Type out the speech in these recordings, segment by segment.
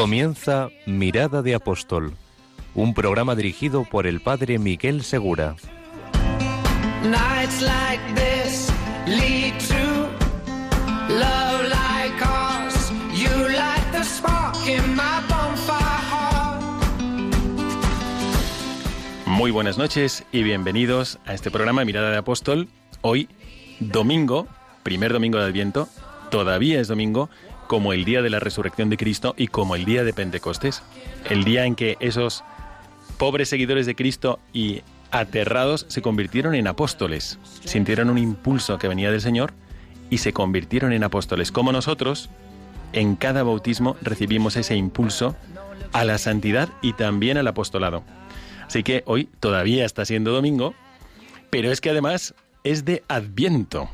Comienza Mirada de Apóstol, un programa dirigido por el padre Miguel Segura. Muy buenas noches y bienvenidos a este programa Mirada de Apóstol. Hoy, domingo, primer domingo de Adviento, todavía es domingo, como el día de la resurrección de Cristo y como el día de Pentecostés. El día en que esos pobres seguidores de Cristo y aterrados se convirtieron en apóstoles. Sintieron un impulso que venía del Señor y se convirtieron en apóstoles. Como nosotros, en cada bautismo recibimos ese impulso a la santidad y también al apostolado. Así que hoy todavía está siendo domingo, pero es que además es de Adviento.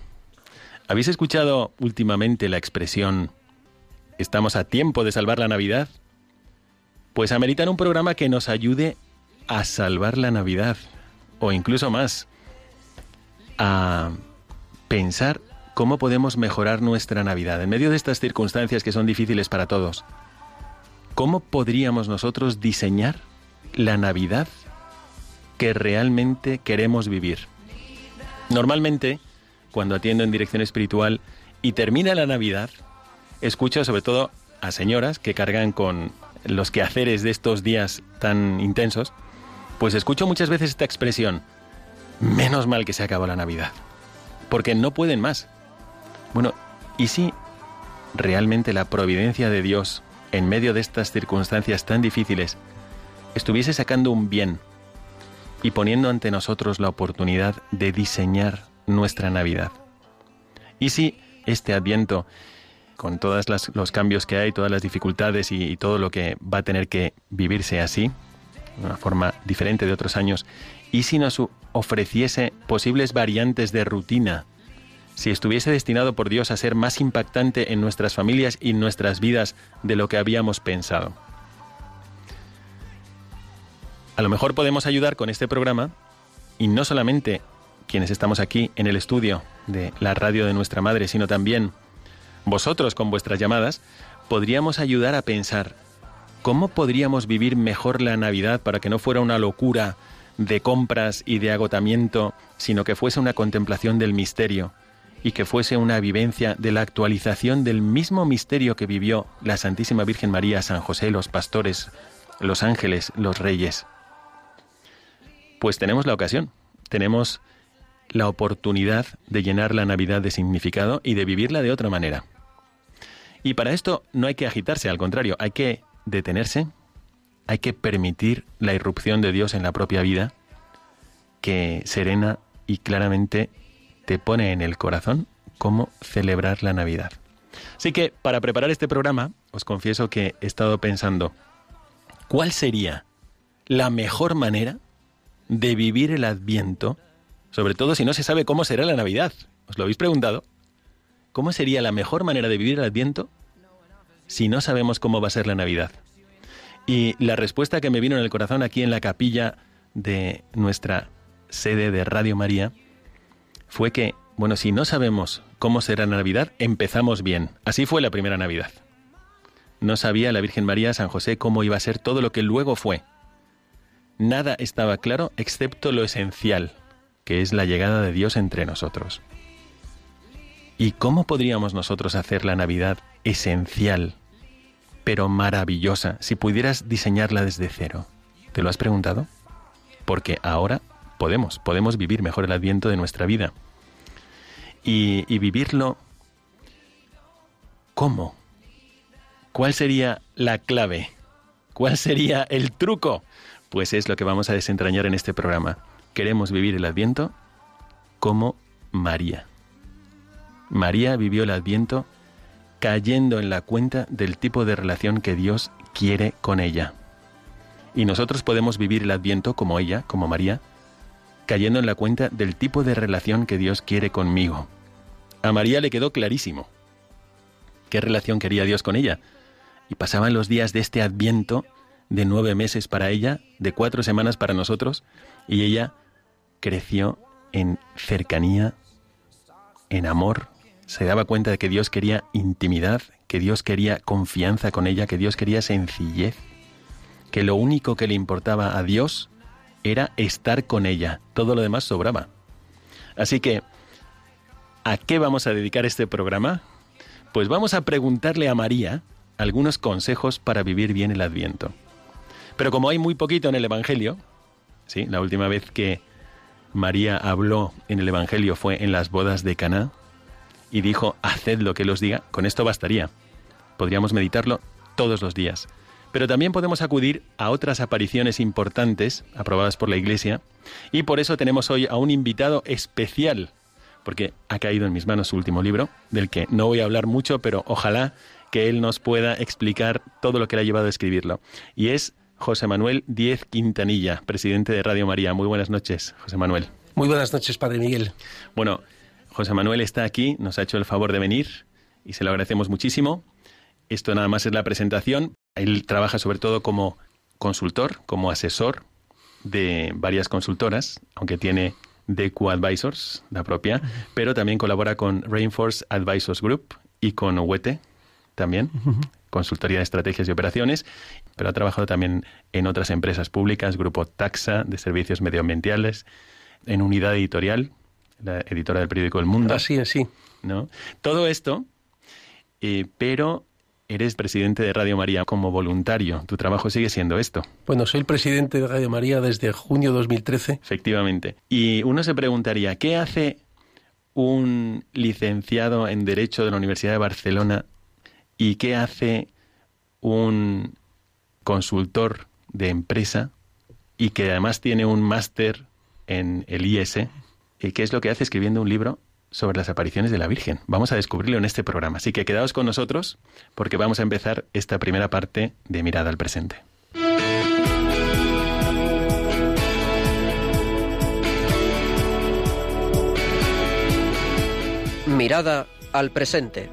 ¿Habéis escuchado últimamente la expresión estamos a tiempo de salvar la Navidad? Pues ameritan un programa que nos ayude a salvar la Navidad, o incluso más, a pensar cómo podemos mejorar nuestra Navidad en medio de estas circunstancias que son difíciles para todos. ¿Cómo podríamos nosotros diseñar la Navidad que realmente queremos vivir? Normalmente, cuando atiendo en dirección espiritual y termina la Navidad, escucho sobre todo a señoras que cargan con los quehaceres de estos días tan intensos, pues escucho muchas veces esta expresión, menos mal que se acabó la Navidad, porque no pueden más. Bueno, ¿y si realmente la providencia de Dios en medio de estas circunstancias tan difíciles estuviese sacando un bien y poniendo ante nosotros la oportunidad de diseñar nuestra Navidad? ¿Y si este adviento, con todos los cambios que hay, todas las dificultades y, todo lo que va a tener que vivirse así, de una forma diferente de otros años, y si nos ofreciese posibles variantes de rutina, si estuviese destinado por Dios a ser más impactante en nuestras familias y en nuestras vidas de lo que habíamos pensado. A lo mejor podemos ayudar con este programa y no solamente quienes estamos aquí en el estudio de la radio de nuestra madre, sino también vosotros con vuestras llamadas, podríamos ayudar a pensar cómo podríamos vivir mejor la Navidad para que no fuera una locura de compras y de agotamiento, sino que fuese una contemplación del misterio y que fuese una vivencia de la actualización del mismo misterio que vivió la Santísima Virgen María, San José, los pastores, los ángeles, los reyes. Pues tenemos la ocasión, tenemos la oportunidad de llenar la Navidad de significado y de vivirla de otra manera. Y para esto no hay que agitarse, al contrario, hay que detenerse, hay que permitir la irrupción de Dios en la propia vida, que serena y claramente te pone en el corazón cómo celebrar la Navidad. Así que para preparar este programa, os confieso que he estado pensando, ¿cuál sería la mejor manera de vivir el adviento, sobre todo si no se sabe cómo será la Navidad? ¿Os lo habéis preguntado? ¿Cómo sería la mejor manera de vivir el adviento si no sabemos cómo va a ser la Navidad? Y la respuesta que me vino en el corazón aquí en la capilla de nuestra sede de Radio María fue que, bueno, si no sabemos cómo será la Navidad, empezamos bien. Así fue la primera Navidad. No sabía la Virgen María, San José, cómo iba a ser todo lo que luego fue. Nada estaba claro excepto lo esencial, que es la llegada de Dios entre nosotros. ¿Y cómo podríamos nosotros hacer la Navidad esencial, pero maravillosa, si pudieras diseñarla desde cero? ¿Te lo has preguntado? Porque ahora podemos, podemos vivir mejor el adviento de nuestra vida. Y, vivirlo, ¿cómo? ¿Cuál sería la clave? ¿Cuál sería el truco? Pues es lo que vamos a desentrañar en este programa. Queremos vivir el adviento como María. María vivió el adviento cayendo en la cuenta del tipo de relación que Dios quiere con ella. Y nosotros podemos vivir el adviento como ella, como María, cayendo en la cuenta del tipo de relación que Dios quiere conmigo. A María le quedó clarísimo qué relación quería Dios con ella. Y pasaban los días de este adviento de nueve meses para ella, de cuatro semanas para nosotros, y ella creció en cercanía, en amor, se daba cuenta de que Dios quería intimidad, que Dios quería confianza con ella, que Dios quería sencillez, que lo único que le importaba a Dios era estar con ella, todo lo demás sobraba. Así que, ¿a qué vamos a dedicar este programa? Pues vamos a preguntarle a María algunos consejos para vivir bien el Adviento. Pero como hay muy poquito en el Evangelio, ¿sí? la última vez que María habló en el Evangelio fue en las bodas de Caná y dijo, haced lo que Él os diga, con esto bastaría. Podríamos meditarlo todos los días. Pero también podemos acudir a otras apariciones importantes aprobadas por la Iglesia y por eso tenemos hoy a un invitado especial, porque ha caído en mis manos su último libro, del que no voy a hablar mucho, pero ojalá que él nos pueda explicar todo lo que le ha llevado a escribirlo. Y es José Manuel Diez Quintanilla, presidente de Radio María. Muy buenas noches, José Manuel. Muy buenas noches, Padre Miguel. Bueno, José Manuel está aquí, nos ha hecho el favor de venir y se lo agradecemos muchísimo. Esto nada más es la presentación. Él trabaja sobre todo como consultor, como asesor de varias consultoras, aunque tiene DQ Advisors, la propia, pero también colabora con Rainforce Advisors Group y con OWETE también, consultoría de estrategias y operaciones, pero ha trabajado también en otras empresas públicas, Grupo Taxa de Servicios Medioambientales, en Unidad Editorial, la editora del periódico El Mundo. Así es, sí. ¿no? Todo esto, eh, pero eres presidente de Radio María como voluntario. Tu trabajo sigue siendo esto. Bueno, soy el presidente de Radio María desde junio de 2013. Efectivamente. Y uno se preguntaría, ¿qué hace un licenciado en Derecho de la Universidad de Barcelona ¿Y qué hace un consultor de empresa y que además tiene un máster en el IS? ¿Y qué es lo que hace escribiendo un libro sobre las apariciones de la Virgen? Vamos a descubrirlo en este programa. Así que quedaos con nosotros porque vamos a empezar esta primera parte de Mirada al Presente. Mirada al presente.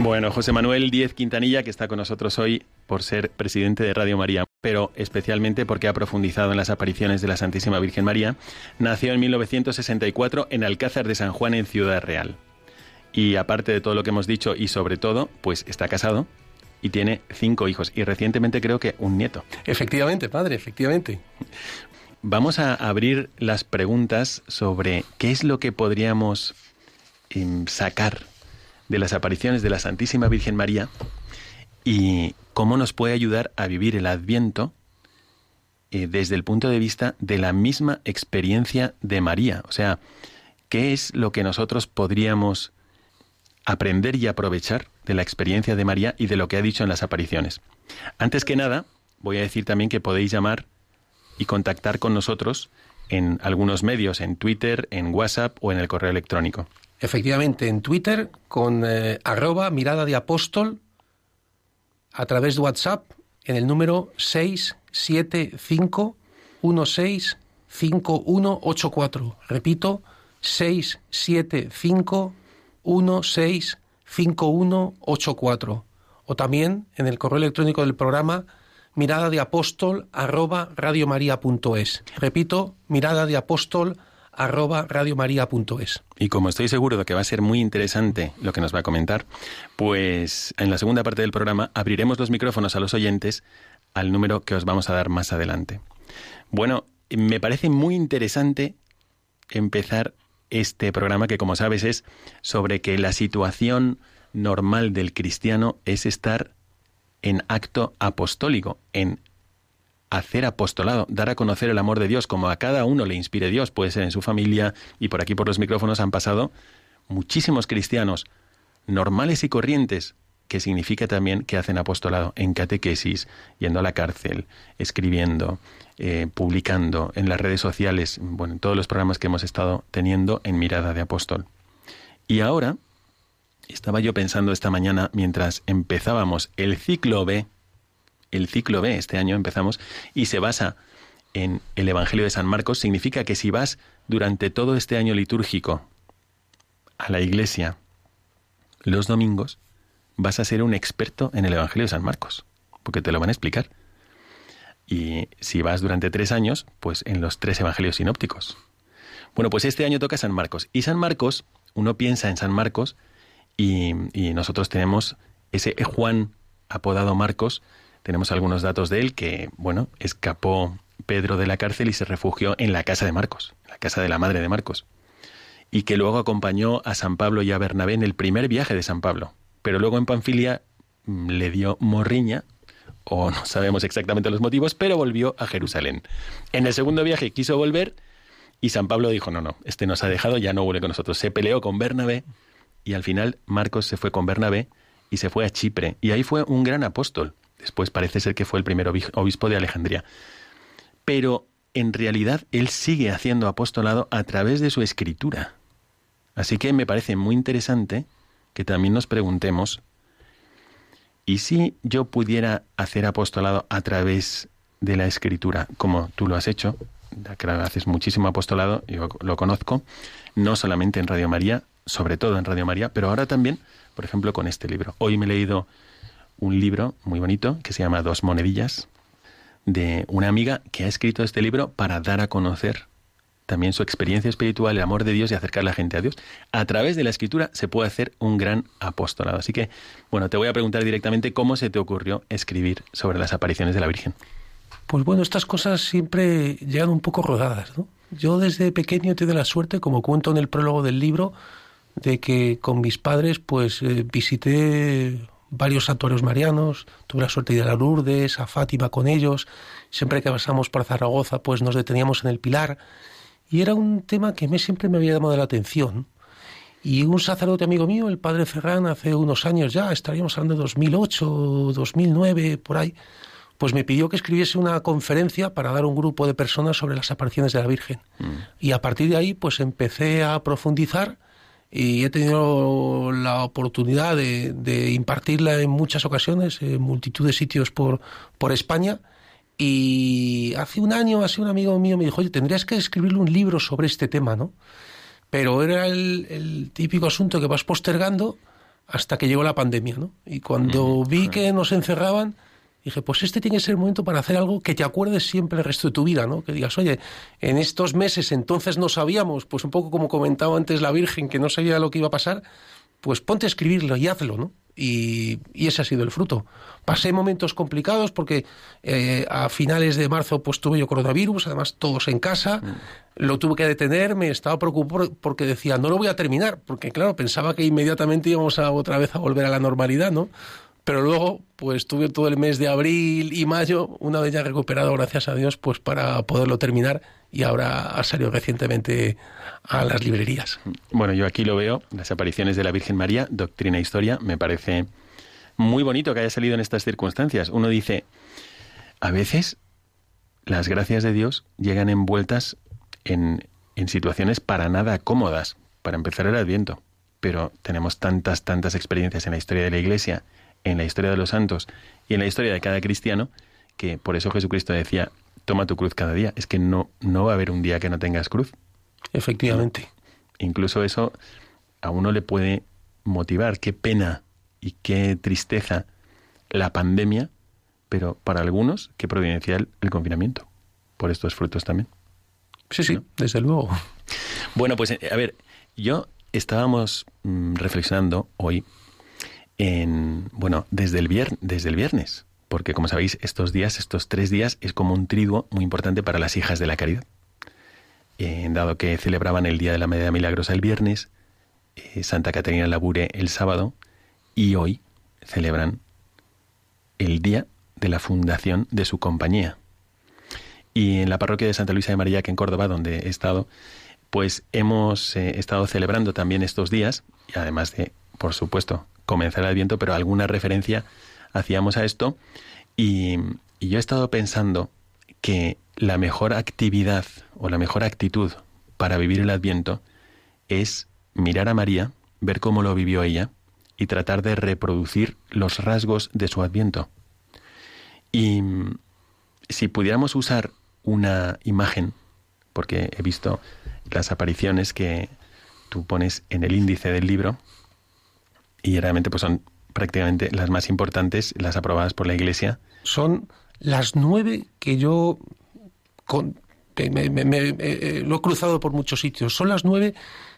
Bueno, José Manuel Díez Quintanilla, que está con nosotros hoy por ser presidente de Radio María, pero especialmente porque ha profundizado en las apariciones de la Santísima Virgen María, nació en 1964 en Alcázar de San Juan, en Ciudad Real. Y aparte de todo lo que hemos dicho y sobre todo, pues está casado y tiene cinco hijos y recientemente creo que un nieto. Efectivamente, padre, efectivamente. Vamos a abrir las preguntas sobre qué es lo que podríamos em, sacar de las apariciones de la Santísima Virgen María y cómo nos puede ayudar a vivir el Adviento eh, desde el punto de vista de la misma experiencia de María. O sea, ¿qué es lo que nosotros podríamos aprender y aprovechar de la experiencia de María y de lo que ha dicho en las apariciones? Antes que nada, voy a decir también que podéis llamar y contactar con nosotros en algunos medios, en Twitter, en WhatsApp o en el correo electrónico. Efectivamente, en Twitter con eh, arroba mirada de apóstol a través de WhatsApp en el número 675165184. Repito, 675165184. O también en el correo electrónico del programa mirada de apóstol arroba. Repito, mirada de apóstol radiomaria.es. Y como estoy seguro de que va a ser muy interesante lo que nos va a comentar, pues en la segunda parte del programa abriremos los micrófonos a los oyentes al número que os vamos a dar más adelante. Bueno, me parece muy interesante empezar este programa que como sabes es sobre que la situación normal del cristiano es estar en acto apostólico, en hacer apostolado, dar a conocer el amor de Dios como a cada uno le inspire Dios, puede ser en su familia y por aquí por los micrófonos han pasado muchísimos cristianos normales y corrientes, que significa también que hacen apostolado en catequesis, yendo a la cárcel, escribiendo, eh, publicando en las redes sociales, bueno, en todos los programas que hemos estado teniendo en Mirada de Apóstol. Y ahora, estaba yo pensando esta mañana mientras empezábamos el ciclo B, el ciclo B, este año empezamos, y se basa en el Evangelio de San Marcos, significa que si vas durante todo este año litúrgico a la iglesia los domingos, vas a ser un experto en el Evangelio de San Marcos, porque te lo van a explicar. Y si vas durante tres años, pues en los tres Evangelios sinópticos. Bueno, pues este año toca San Marcos. Y San Marcos, uno piensa en San Marcos y, y nosotros tenemos ese Juan apodado Marcos, tenemos algunos datos de él que, bueno, escapó Pedro de la cárcel y se refugió en la casa de Marcos, la casa de la madre de Marcos, y que luego acompañó a San Pablo y a Bernabé en el primer viaje de San Pablo, pero luego en Panfilia mm, le dio morriña, o no sabemos exactamente los motivos, pero volvió a Jerusalén. En el segundo viaje quiso volver y San Pablo dijo, no, no, este nos ha dejado, ya no vuelve con nosotros. Se peleó con Bernabé y al final Marcos se fue con Bernabé y se fue a Chipre. Y ahí fue un gran apóstol. Después parece ser que fue el primer obispo de Alejandría pero en realidad él sigue haciendo apostolado a través de su escritura. Así que me parece muy interesante que también nos preguntemos, ¿y si yo pudiera hacer apostolado a través de la escritura, como tú lo has hecho? Haces muchísimo apostolado, yo lo conozco, no solamente en Radio María, sobre todo en Radio María, pero ahora también, por ejemplo, con este libro. Hoy me he leído un libro muy bonito que se llama Dos Monedillas, de una amiga que ha escrito este libro para dar a conocer también su experiencia espiritual, el amor de Dios y acercar la gente a Dios. A través de la escritura se puede hacer un gran apostolado. Así que, bueno, te voy a preguntar directamente cómo se te ocurrió escribir sobre las apariciones de la Virgen. Pues bueno, estas cosas siempre llegan un poco rodadas, ¿no? Yo desde pequeño tenido la suerte, como cuento en el prólogo del libro, de que con mis padres pues eh, visité varios santuarios marianos, tuve la suerte de ir a Lourdes, a Fátima con ellos, siempre que pasamos por Zaragoza pues nos deteníamos en el Pilar y era un tema que me, siempre me había llamado la atención. Y un sacerdote amigo mío, el padre Ferran, hace unos años ya, estaríamos hablando de 2008, 2009, por ahí, pues me pidió que escribiese una conferencia para dar un grupo de personas sobre las apariciones de la Virgen. Mm. Y a partir de ahí, pues empecé a profundizar y he tenido la oportunidad de, impartirla en muchas ocasiones, en multitud de sitios por, por España. Y hace un año, hace un amigo mío me dijo, oye, tendrías que escribirle un libro sobre este tema, ¿no? Pero era el, el típico asunto que vas postergando hasta que llegó la pandemia, ¿no? Y cuando vi que nos encerraban, dije, pues este tiene que ser el momento para hacer algo que te acuerdes siempre el resto de tu vida, ¿no? Que digas, oye, en estos meses entonces no sabíamos, pues un poco como comentaba antes la Virgen, que no sabía lo que iba a pasar, pues ponte a escribirlo y hazlo, ¿no? Y, ese ha sido el fruto. Pasé momentos complicados porque eh, a finales de marzo pues tuve yo coronavirus, además todos en casa, mm. lo tuve que detener, me estaba preocupado porque decía, no lo voy a terminar, porque claro, pensaba que inmediatamente íbamos a otra vez a volver a la normalidad, ¿no? Pero luego pues tuve todo el mes de abril y mayo, una vez ya recuperado, gracias a Dios, pues para poderlo terminar y ahora ha salido recientemente a las librerías. Bueno, yo aquí lo veo, las apariciones de la Virgen María, Doctrina e Historia, me parece muy bonito que haya salido en estas circunstancias. Uno dice, a veces las gracias de Dios llegan envueltas en, en situaciones para nada cómodas, para empezar el Adviento, pero tenemos tantas, tantas experiencias en la historia de la Iglesia en la historia de los santos y en la historia de cada cristiano, que por eso Jesucristo decía, toma tu cruz cada día. Es que no, no va a haber un día que no tengas cruz. Efectivamente. Incluso eso a uno le puede motivar. Qué pena y qué tristeza la pandemia, pero para algunos, qué providencial el confinamiento. Por estos frutos también. Sí, sí, desde luego. Bueno, pues a ver, yo estábamos mm, reflexionando hoy en, bueno, desde el, desde el viernes, porque como sabéis, estos días, estos tres días, es como un triduo muy importante para las hijas de la caridad. Eh, dado que celebraban el Día de la Medida Milagrosa el viernes, eh, Santa Catarina Labure el sábado, y hoy celebran el día de la fundación de su compañía. Y en la parroquia de Santa Luisa de María, que en Córdoba, donde he estado, pues hemos eh, estado celebrando también estos días, y además de, por supuesto, comenzar el Adviento, pero alguna referencia hacíamos a esto. Y, y yo he estado pensando que la mejor actividad o la mejor actitud para vivir el Adviento es mirar a María, ver cómo lo vivió ella y tratar de reproducir los rasgos de su Adviento. Y si pudiéramos usar una imagen, porque he visto las apariciones que tú pones en el índice del libro, y realmente pues son prácticamente las más importantes, las aprobadas por la Iglesia. Son las nueve que yo con, me, lo he cruzado por muchos sitios. Son las nueve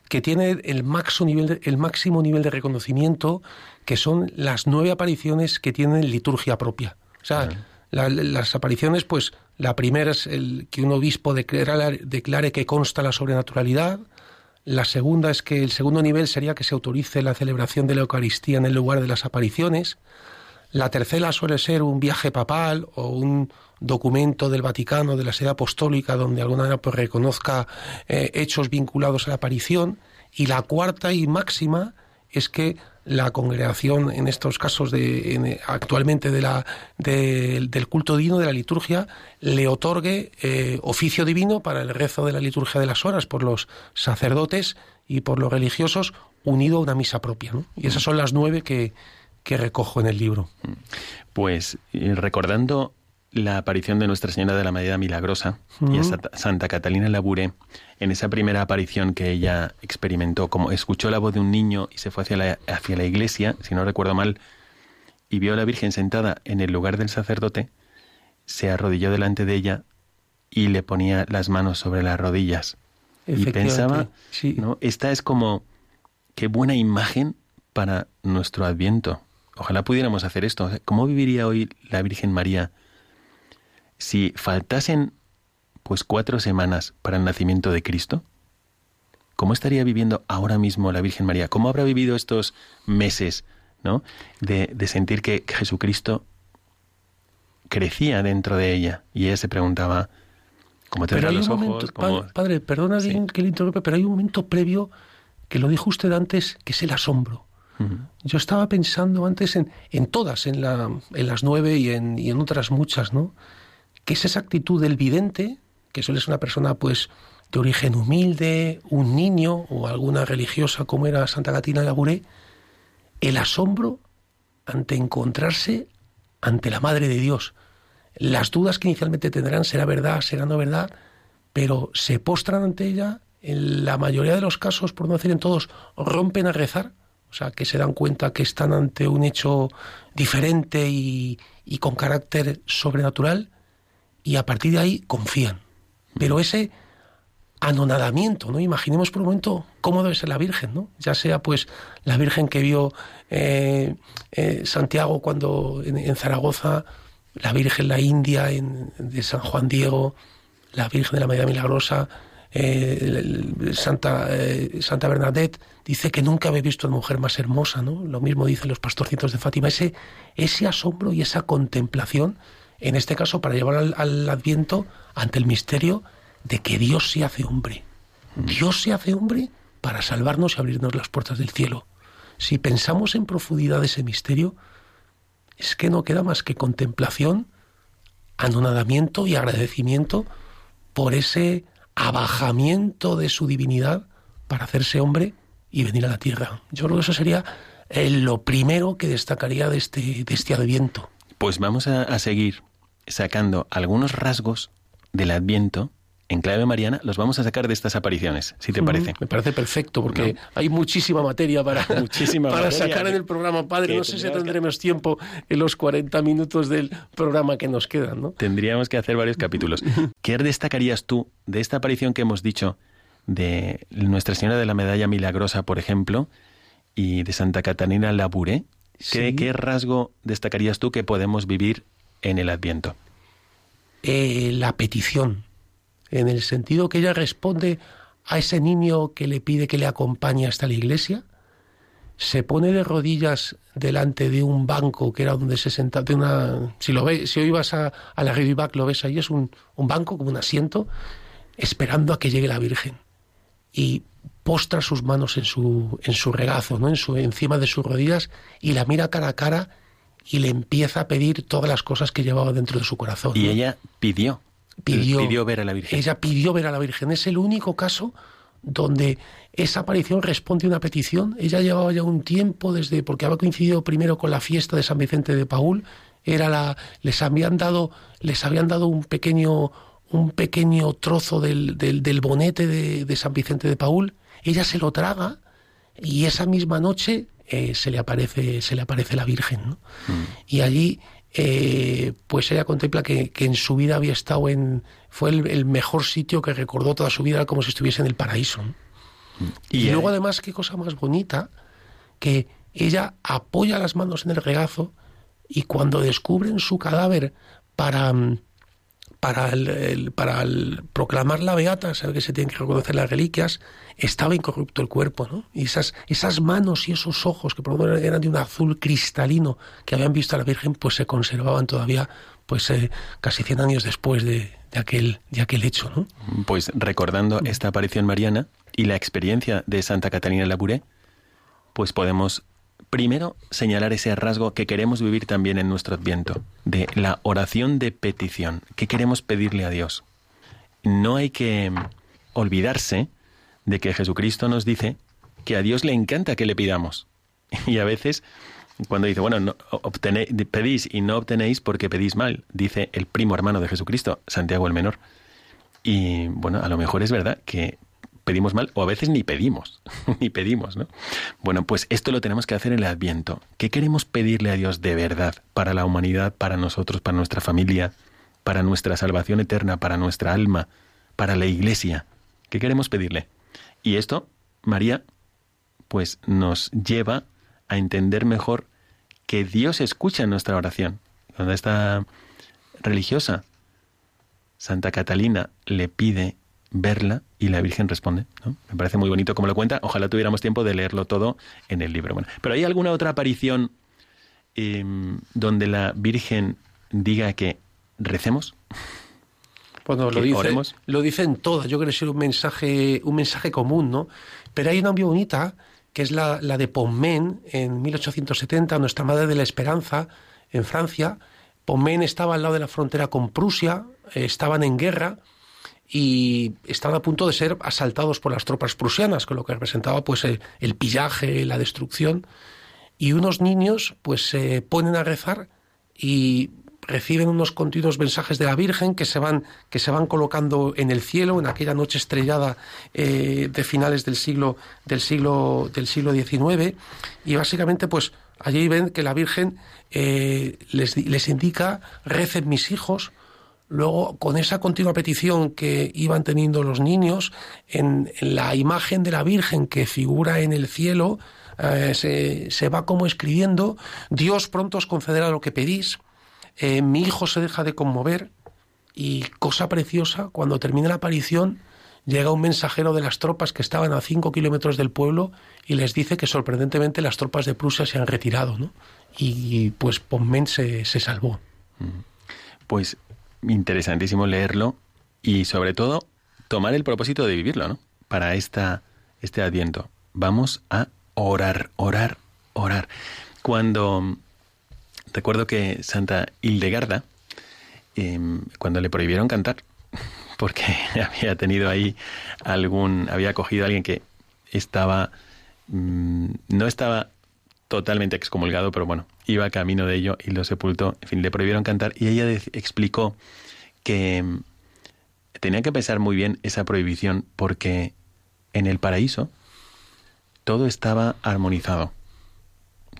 que tiene el máximo nivel de, el máximo nivel de reconocimiento, que son las nueve apariciones que tienen liturgia propia. O sea, las apariciones, pues la primera es el que un obispo declare, declare que consta la sobrenaturalidad. La segunda es que el segundo nivel sería que se autorice la celebración de la Eucaristía en el lugar de las apariciones. La tercera suele ser un viaje papal o un documento del Vaticano, de la sede apostólica, donde de alguna manera pues, reconozca eh, hechos vinculados a la aparición. Y la cuarta y máxima es que la congregación, en estos casos de, actualmente de la, del culto divino, de la liturgia, le otorgue eh, oficio divino para el rezo de la liturgia de las horas por los sacerdotes y por los religiosos, unido a una misa propia. Y esas son las nueve que, que recojo en el libro. Pues recordando la aparición de Nuestra Señora de la Medida Milagrosa y a Santa Catalina Labure, en esa primera aparición que ella experimentó, como escuchó la voz de un niño y se fue hacia la, hacia la iglesia, si no recuerdo mal, y vio a la Virgen sentada en el lugar del sacerdote, se arrodilló delante de ella y le ponía las manos sobre las rodillas. Y pensaba, ¿no? esta es como, qué buena imagen para nuestro adviento. Ojalá pudiéramos hacer esto. ¿Cómo viviría hoy la Virgen María si faltasen pues cuatro semanas para el nacimiento de Cristo? ¿Cómo estaría viviendo ahora mismo la Virgen María? ¿Cómo habrá vivido estos meses ¿no? de, sentir que Jesucristo crecía dentro de ella? Y ella se preguntaba, ¿cómo te los ojos? Padre, perdona que le interrumpa, pero hay un momento previo que lo dijo usted antes, que es el asombro. Yo estaba pensando antes en, en todas, en, la, en las nueve y en, y en otras muchas, ¿no? Que es esa actitud del vidente, que suele ser una persona pues de origen humilde, un niño o alguna religiosa como era Santa Catina Labouré, el asombro ante encontrarse ante la Madre de Dios. Las dudas que inicialmente tendrán, será verdad, será no verdad, pero se postran ante ella, en la mayoría de los casos, por no decir en todos, rompen a rezar, o sea, que se dan cuenta que están ante un hecho diferente y con carácter sobrenatural, y a partir de ahí confían. Pero ese anonadamiento, ¿no? Imaginemos por un momento cómo debe ser la Virgen, ¿no? Ya sea pues la Virgen que vio eh, eh, Santiago cuando en, Zaragoza, la Virgen la India en, de San Juan Diego, la Virgen de la Medida Milagrosa, eh, Santa, Santa Bernadette dice que nunca había visto a mujer más hermosa, ¿no? Lo mismo dicen los pastorcitos de Fátima. Ese, ese asombro y esa contemplación en este caso para llevar al, adviento ante el misterio de que Dios se hace hombre. Dios se hace hombre para salvarnos y abrirnos las puertas del cielo. Si pensamos en profundidad ese misterio, es que no queda más que contemplación, anonadamiento y agradecimiento por ese abajamiento de su divinidad para hacerse hombre y venir a la tierra. Yo creo que eso sería eh, lo primero que destacaría de este, de este adviento. Pues vamos a seguir sacando algunos rasgos del Adviento en clave mariana, los vamos a sacar de estas apariciones, si te parece. Me parece perfecto, porque hay muchísima materia para, muchísima para sacar en el programa, padre. No sé si tendremos tiempo en los 40 minutos del programa que nos quedan, ¿no? Tendríamos que hacer varios capítulos. ¿Qué destacarías tú de esta aparición que hemos dicho de Nuestra Señora de la Medalla Milagrosa, por ejemplo, y de Santa Catalina Labouré? ¿Qué, ¿Qué rasgo destacarías tú que podemos vivir en el Adviento? Eh, la petición, en el sentido que ella responde a ese niño que le pide que le acompañe hasta la iglesia, se pone de rodillas delante de un banco que era donde se sentaba, una, si lo ves, si hoy vas a, la Back lo ves ahí, es un, un banco como un asiento, esperando a que llegue la Virgen. Y postra sus manos en su, en su regazo, ¿no? en su, encima de sus rodillas, y la mira cara a cara y le empieza a pedir todas las cosas que llevaba dentro de su corazón. Y ella pidió, pidió, pidió ver a la Virgen. Ella pidió ver a la Virgen. Es el único caso donde esa aparición responde a una petición. Ella llevaba ya un tiempo desde, porque había coincidido primero con la fiesta de San Vicente de Paul, era la, les habían dado, les habían dado un pequeño, un pequeño trozo del, del, bonete de, San Vicente de Paul. Ella se lo traga y esa misma noche eh, se le aparece, se le aparece la Virgen, ¿no? Mm. Y allí eh, pues ella contempla que, en su vida había estado en... fue el, mejor sitio que recordó toda su vida, como si estuviese en el paraíso. Y, luego además, qué cosa más bonita, que ella apoya las manos en el regazo y cuando descubren su cadáver para mm, para, el, para proclamar la beata, sabe que se tienen que reconocer las reliquias, estaba incorrupto el cuerpo, ¿no? Y esas, esas manos y esos ojos, que por lo menos eran de un azul cristalino, que habían visto a la Virgen, pues se conservaban todavía, pues eh, casi 100 años después de, de, aquel, de aquel hecho, ¿no? Pues recordando esta aparición mariana y la experiencia de Santa Catalina Labouré, pues podemos primero señalar ese rasgo que queremos vivir también en nuestro adviento, de la oración de petición. ¿Qué queremos pedirle a Dios? No hay que olvidarse de que Jesucristo nos dice que a Dios le encanta que le pidamos. Y a veces, cuando dice, bueno, no, pedís y no obtenéis porque pedís mal, dice el primo hermano de Jesucristo, Santiago el Menor. Y bueno, a lo mejor es verdad que pedimos mal o a veces ni pedimos, ni pedimos, ¿no? Bueno, pues esto lo tenemos que hacer en el Adviento. ¿Qué queremos pedirle a Dios de verdad para la humanidad, para nosotros, para nuestra familia, para nuestra salvación eterna, para nuestra alma, para la iglesia? ¿Qué queremos pedirle? Y esto, María, pues nos lleva a entender mejor que Dios escucha nuestra oración. Cuando esta religiosa, Santa Catalina, le pide verla y la Virgen responde. ¿no? Me parece muy bonito como lo cuenta. Ojalá tuviéramos tiempo de leerlo todo en el libro. Bueno, pero ¿hay alguna otra aparición em, donde la Virgen diga que recemos? Bueno, lo, dice, lo dicen todas. Yo creo que es un mensaje, un mensaje común, ¿no? Pero hay una muy bonita, que es la, la de Pontmain, en 1870, Nuestra Madre de la Esperanza, en Francia. Pontmain estaba al lado de la frontera con Prusia, eh, estaban en guerra, y estaban a punto de ser asaltados por las tropas prusianas, con lo que representaba pues el, pillaje, la destrucción. Y unos niños pues se ponen a rezar y reciben unos continuos mensajes de la Virgen que se van, que se van colocando en el cielo en aquella noche estrellada eh, de finales del siglo, del siglo, del siglo XIX. Y básicamente pues allí ven que la Virgen eh, les, les indica, recen mis hijos, Luego, con esa continua petición que iban teniendo los niños, en, la imagen de la Virgen que figura en el cielo, eh, se, va como escribiendo, Dios pronto os concederá lo que pedís, eh, mi hijo se deja de conmover, y cosa preciosa, cuando termina la aparición, llega un mensajero de las tropas que estaban a cinco kilómetros del pueblo y les dice que sorprendentemente las tropas de Prusia se han retirado, ¿no? Y pues Pontmen se, se salvó. Mm. Pues interesantísimo leerlo y sobre todo tomar el propósito de vivirlo, ¿no? Para esta, este adviento. Vamos a orar, orar, orar. Cuando recuerdo que Santa Hildegarda, em, cuando le prohibieron cantar, porque había tenido ahí algún, había cogido a alguien que estaba, mm, no estaba totalmente excomulgado, pero bueno, iba camino de ello y lo sepultó. En fin, le prohibieron cantar y ella explicó que mm, tenía que pensar muy bien esa prohibición porque en el paraíso todo estaba armonizado.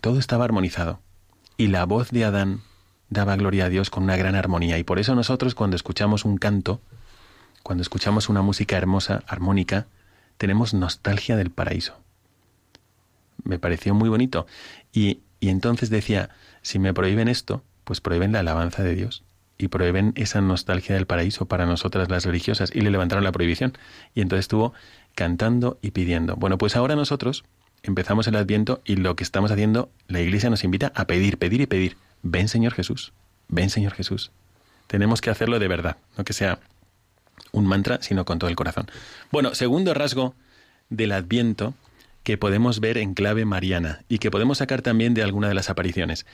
Todo estaba armonizado. Y la voz de Adán daba gloria a Dios con una gran armonía. Y por eso nosotros cuando escuchamos un canto, cuando escuchamos una música hermosa, armónica, tenemos nostalgia del paraíso me pareció muy bonito. Y, y entonces decía, si me prohíben esto, pues prohíben la alabanza de Dios y prohíben esa nostalgia del paraíso para nosotras las religiosas y le levantaron la prohibición. Y entonces estuvo cantando y pidiendo. Bueno, pues ahora nosotros empezamos el adviento y lo que estamos haciendo, la iglesia nos invita a pedir, pedir y pedir. Ven Señor Jesús, ven Señor Jesús. Tenemos que hacerlo de verdad, no que sea un mantra, sino con todo el corazón. Bueno, segundo rasgo del Adviento que podemos ver en clave mariana y que podemos sacar también de alguna de las apariciones.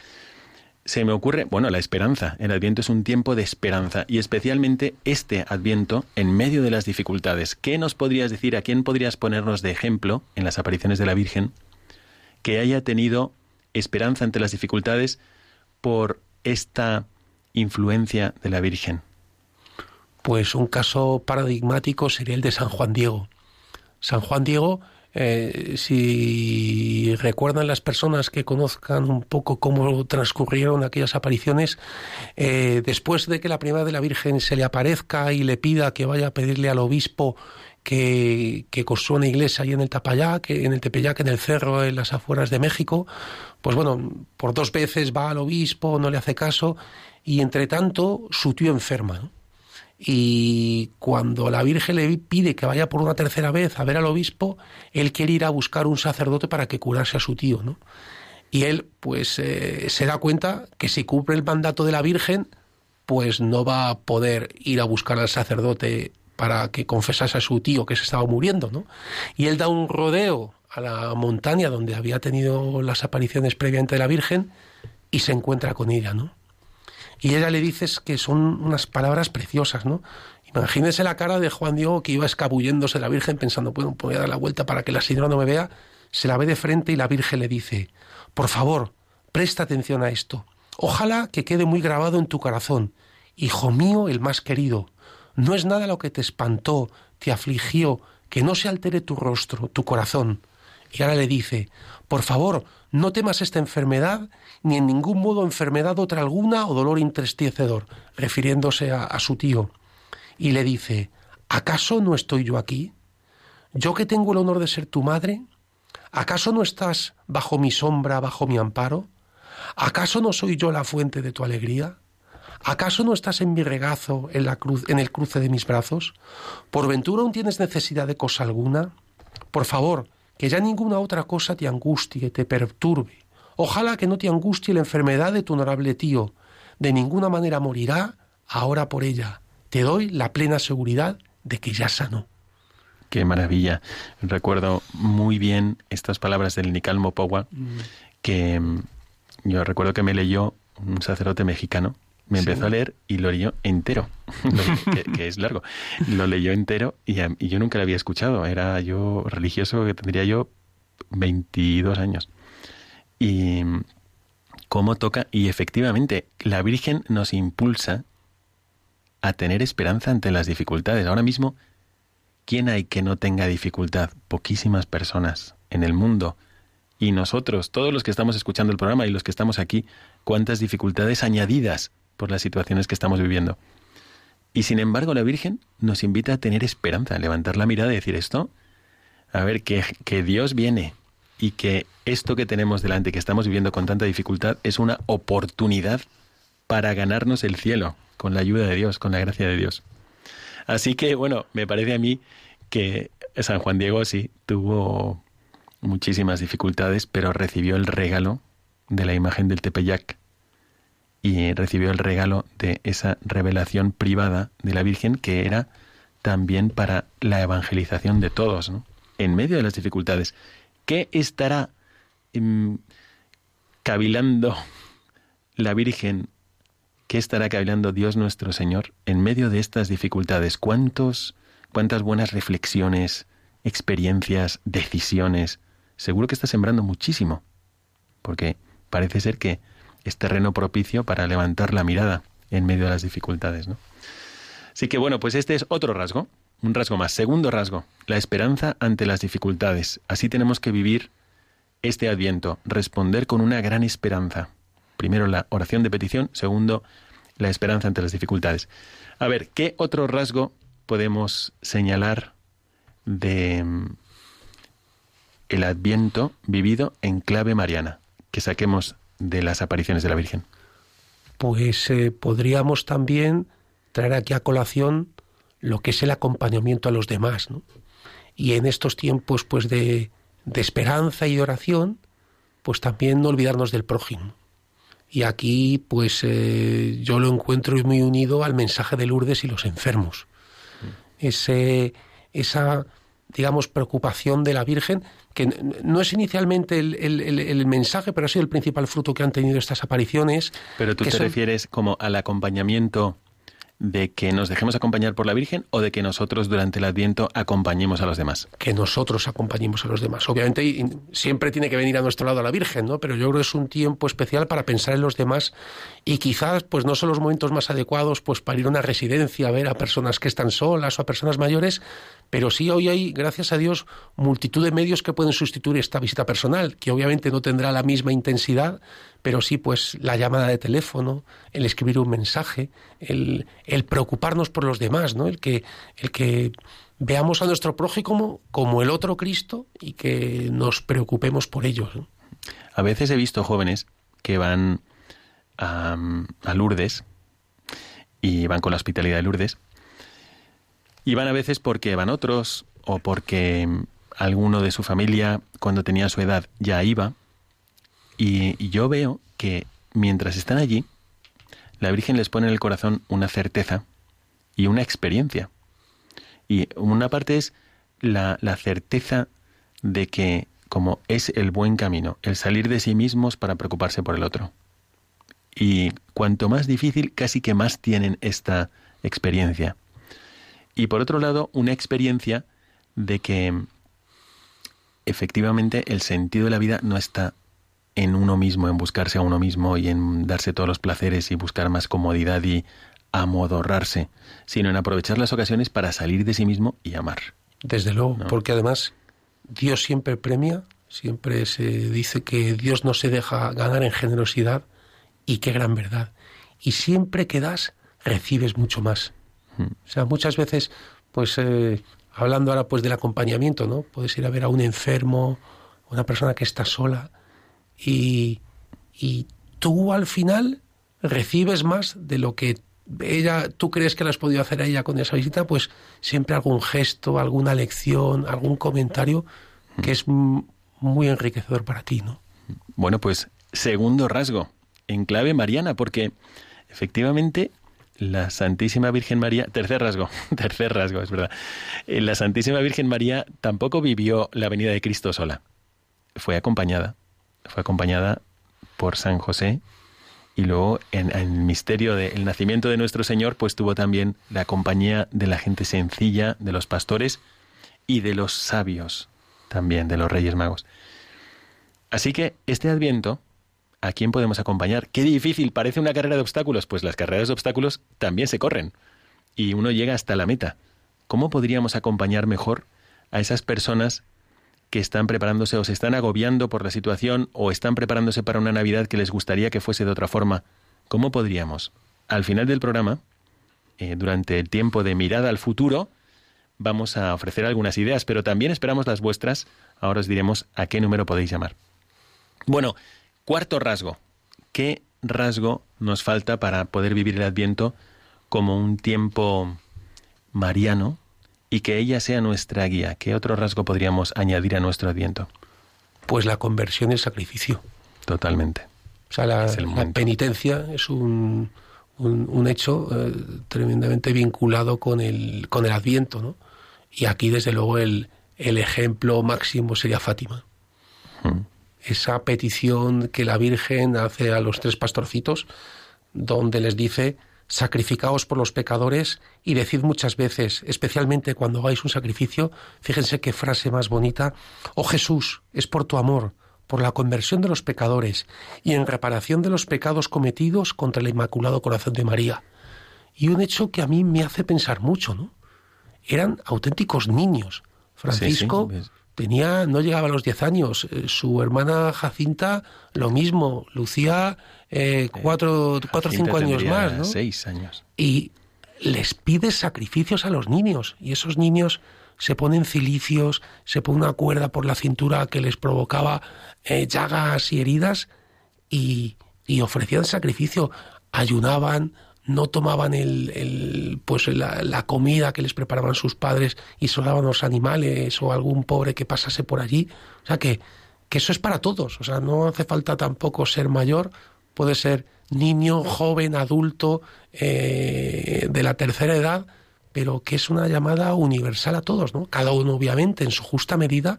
Se me ocurre, bueno, la esperanza. El Adviento es un tiempo de esperanza y especialmente este Adviento en medio de las dificultades. ¿Qué nos podrías decir, a quién podrías ponernos de ejemplo en las apariciones de la Virgen que haya tenido esperanza ante las dificultades por esta influencia de la Virgen? Pues un caso paradigmático sería el de San Juan Diego. San Juan Diego eh, si recuerdan las personas que conozcan un poco cómo transcurrieron aquellas apariciones, eh, después de que la primera de la Virgen se le aparezca y le pida que vaya a pedirle al obispo que, que una iglesia ahí en el Tapayac, en el Tepeyac, en el cerro, en las afueras de México, pues bueno, por dos veces va al obispo, no le hace caso, y entre tanto su tío enferma. Y cuando la Virgen le pide que vaya por una tercera vez a ver al obispo, él quiere ir a buscar un sacerdote para que curase a su tío, ¿no? Y él, pues, eh, se da cuenta que si cumple el mandato de la Virgen, pues no va a poder ir a buscar al sacerdote para que confesase a su tío que se estaba muriendo, ¿no? Y él da un rodeo a la montaña donde había tenido las apariciones previamente de la Virgen y se encuentra con ella, ¿no? Y ella le dice que son unas palabras preciosas, ¿no? Imagínese la cara de Juan Diego que iba escabulléndose la Virgen pensando, bueno, voy a dar la vuelta para que la señora no me vea. Se la ve de frente y la Virgen le dice, por favor, presta atención a esto. Ojalá que quede muy grabado en tu corazón. Hijo mío, el más querido, no es nada lo que te espantó, te afligió, que no se altere tu rostro, tu corazón. Y ahora le dice, por favor, no temas esta enfermedad, ni en ningún modo enfermedad otra alguna o dolor entristecedor, refiriéndose a, a su tío. Y le dice, ¿acaso no estoy yo aquí? ¿Yo que tengo el honor de ser tu madre? ¿Acaso no estás bajo mi sombra, bajo mi amparo? ¿Acaso no soy yo la fuente de tu alegría? ¿Acaso no estás en mi regazo, en la cruz, en el cruce de mis brazos? ¿Por ventura aún tienes necesidad de cosa alguna? Por favor, que ya ninguna otra cosa te angustie, te perturbe. Ojalá que no te angustie la enfermedad de tu honorable tío. De ninguna manera morirá ahora por ella. Te doy la plena seguridad de que ya sanó. Qué maravilla. Recuerdo muy bien estas palabras del Nicalmo Pogua, mm. que mm, yo recuerdo que me leyó un sacerdote mexicano me empezó a leer y lo leyó entero, que, es largo. Lo leyó entero y, yo nunca lo había escuchado. Era yo religioso que tendría yo 22 años. Y cómo toca, y efectivamente, la Virgen nos impulsa a tener esperanza ante las dificultades. Ahora mismo, ¿quién hay que no tenga dificultad? Poquísimas personas en el mundo. Y nosotros, todos los que estamos escuchando el programa y los que estamos aquí, cuántas dificultades añadidas por las situaciones que estamos viviendo. Y sin embargo la Virgen nos invita a tener esperanza, a levantar la mirada y decir esto, a ver, que, que Dios viene y que esto que tenemos delante, que estamos viviendo con tanta dificultad, es una oportunidad para ganarnos el cielo, con la ayuda de Dios, con la gracia de Dios. Así que, bueno, me parece a mí que San Juan Diego sí tuvo muchísimas dificultades, pero recibió el regalo de la imagen del Tepeyac y recibió el regalo de esa revelación privada de la Virgen que era también para la evangelización de todos, ¿no? en medio de las dificultades. ¿Qué estará em, cavilando la Virgen? ¿Qué estará cavilando Dios nuestro Señor en medio de estas dificultades? ¿Cuántos, cuántas buenas reflexiones, experiencias, decisiones? Seguro que está sembrando muchísimo, porque parece ser que es terreno propicio para levantar la mirada en medio de las dificultades. ¿no? Así que bueno, pues este es otro rasgo, un rasgo más. Segundo rasgo, la esperanza ante las dificultades. Así tenemos que vivir este adviento, responder con una gran esperanza. Primero la oración de petición, segundo la esperanza ante las dificultades. A ver, ¿qué otro rasgo podemos señalar de mm, el adviento vivido en clave mariana? Que saquemos de las apariciones de la Virgen? Pues eh, podríamos también traer aquí a colación lo que es el acompañamiento a los demás, ¿no? Y en estos tiempos pues de, de esperanza y de oración, pues también no olvidarnos del prójimo. Y aquí pues eh, yo lo encuentro muy unido al mensaje de Lourdes y los enfermos. Ese, esa digamos, preocupación de la Virgen, que no es inicialmente el, mensaje, pero ha sido el principal fruto que han tenido estas apariciones. Pero tú te refieres como al acompañamiento de que nos dejemos acompañar por la Virgen o de que nosotros durante el Adviento acompañemos a los demás? Que nosotros acompañemos a los demás. Obviamente siempre tiene que venir a nuestro lado la Virgen, ¿no? Pero yo creo que es un tiempo especial para pensar en los demás y quizás pues no son los momentos más adecuados pues para ir a una residencia a ver a personas que están solas o a personas mayores, pero sí hoy hay, gracias a Dios, multitud de medios que pueden sustituir esta visita personal, que obviamente no tendrá la misma intensidad, pero sí pues la llamada de teléfono, el escribir un mensaje, el, preocuparnos por los demás, ¿no? El que, el que veamos a nuestro prójimo como, el otro Cristo y que nos preocupemos por ellos. A veces he visto jóvenes que van a Lourdes y van con la hospitalidad de Lourdes y van a veces porque van otros o porque alguno de su familia cuando tenía su edad ya iba. Y, yo veo que mientras están allí, la Virgen les pone en el corazón una certeza y una experiencia. Y una parte es la, la, certeza de que como es el buen camino, el salir de sí mismos para preocuparse por el otro. Y cuanto más difícil, casi que más tienen esta experiencia. Y por otro lado, una experiencia de que efectivamente el sentido de la vida no está en uno mismo, en buscarse a uno mismo y en darse todos los placeres y buscar más comodidad y amodorrarse, sino en aprovechar las ocasiones para salir de sí mismo y amar. Desde luego, porque además Dios siempre premia, siempre se dice que Dios no se deja ganar en generosidad y qué gran verdad. Y siempre que das, recibes mucho más. O sea, muchas veces, pues eh, hablando ahora pues del acompañamiento, ¿no? Puedes ir a ver a un enfermo, una persona que está sola y, tú al final recibes más de lo que ella, tú crees que le has podido hacer a ella con esa visita, pues siempre algún gesto, alguna lección, algún comentario que es muy enriquecedor para ti, ¿no? Bueno, pues segundo rasgo, en clave mariana, porque efectivamente la Santísima Virgen María, tercer rasgo, tercer rasgo, es verdad. Eh, la Santísima Virgen María tampoco vivió la venida de Cristo sola. Fue acompañada, fue acompañada por San José y luego en, el misterio del nacimiento de nuestro Señor, pues tuvo también la compañía de la gente sencilla, de los pastores y de los sabios también, de los Reyes Magos. Así que este adviento ¿A quién podemos acompañar? Qué difícil, parece una carrera de obstáculos. Pues las carreras de obstáculos también se corren y uno llega hasta la meta. ¿Cómo podríamos acompañar mejor a esas personas que están preparándose o se están agobiando por la situación o están preparándose para una Navidad que les gustaría que fuese de otra forma? ¿Cómo podríamos? Al final del programa, eh, durante el tiempo de mirada al futuro, vamos a ofrecer algunas ideas, pero también esperamos las vuestras. Ahora os diremos a qué número podéis llamar. Bueno, Cuarto rasgo. ¿Qué rasgo nos falta para poder vivir el Adviento como un tiempo mariano y que ella sea nuestra guía? ¿Qué otro rasgo podríamos añadir a nuestro Adviento? Pues la conversión y el sacrificio. Totalmente. O sea, la, penitencia es un, un, hecho eh, tremendamente vinculado con el, con el Adviento, ¿no? Y aquí, desde luego, el, el ejemplo máximo sería Fátima. Hmm esa petición que la Virgen hace a los tres pastorcitos, donde les dice, sacrificaos por los pecadores y decid muchas veces, especialmente cuando hagáis un sacrificio, fíjense qué frase más bonita, oh Jesús, es por tu amor, por la conversión de los pecadores y en reparación de los pecados cometidos contra el Inmaculado Corazón de María. Y un hecho que a mí me hace pensar mucho, ¿no? Eran auténticos niños. Francisco tenía, no llegaba a los 10 años. Eh, su hermana Jacinta, lo mismo. Lucía, eh, cuatro, cuatro o cinco años más, ¿no? Seis años. Y les pide sacrificios a los niños. Y esos niños se ponen cilicios, se pone una cuerda por la cintura que les provocaba eh, llagas y heridas y, y ofrecían sacrificio. Ayunaban, no tomaban el, pues la, comida que les preparaban sus padres y daban los animales o algún pobre que pasase por allí. O sea que, que eso es para todos. O sea, no hace falta tampoco ser mayor, puede ser niño, joven, adulto, eh, de la tercera edad, pero que es una llamada universal a todos, ¿no? Cada uno obviamente en su justa medida,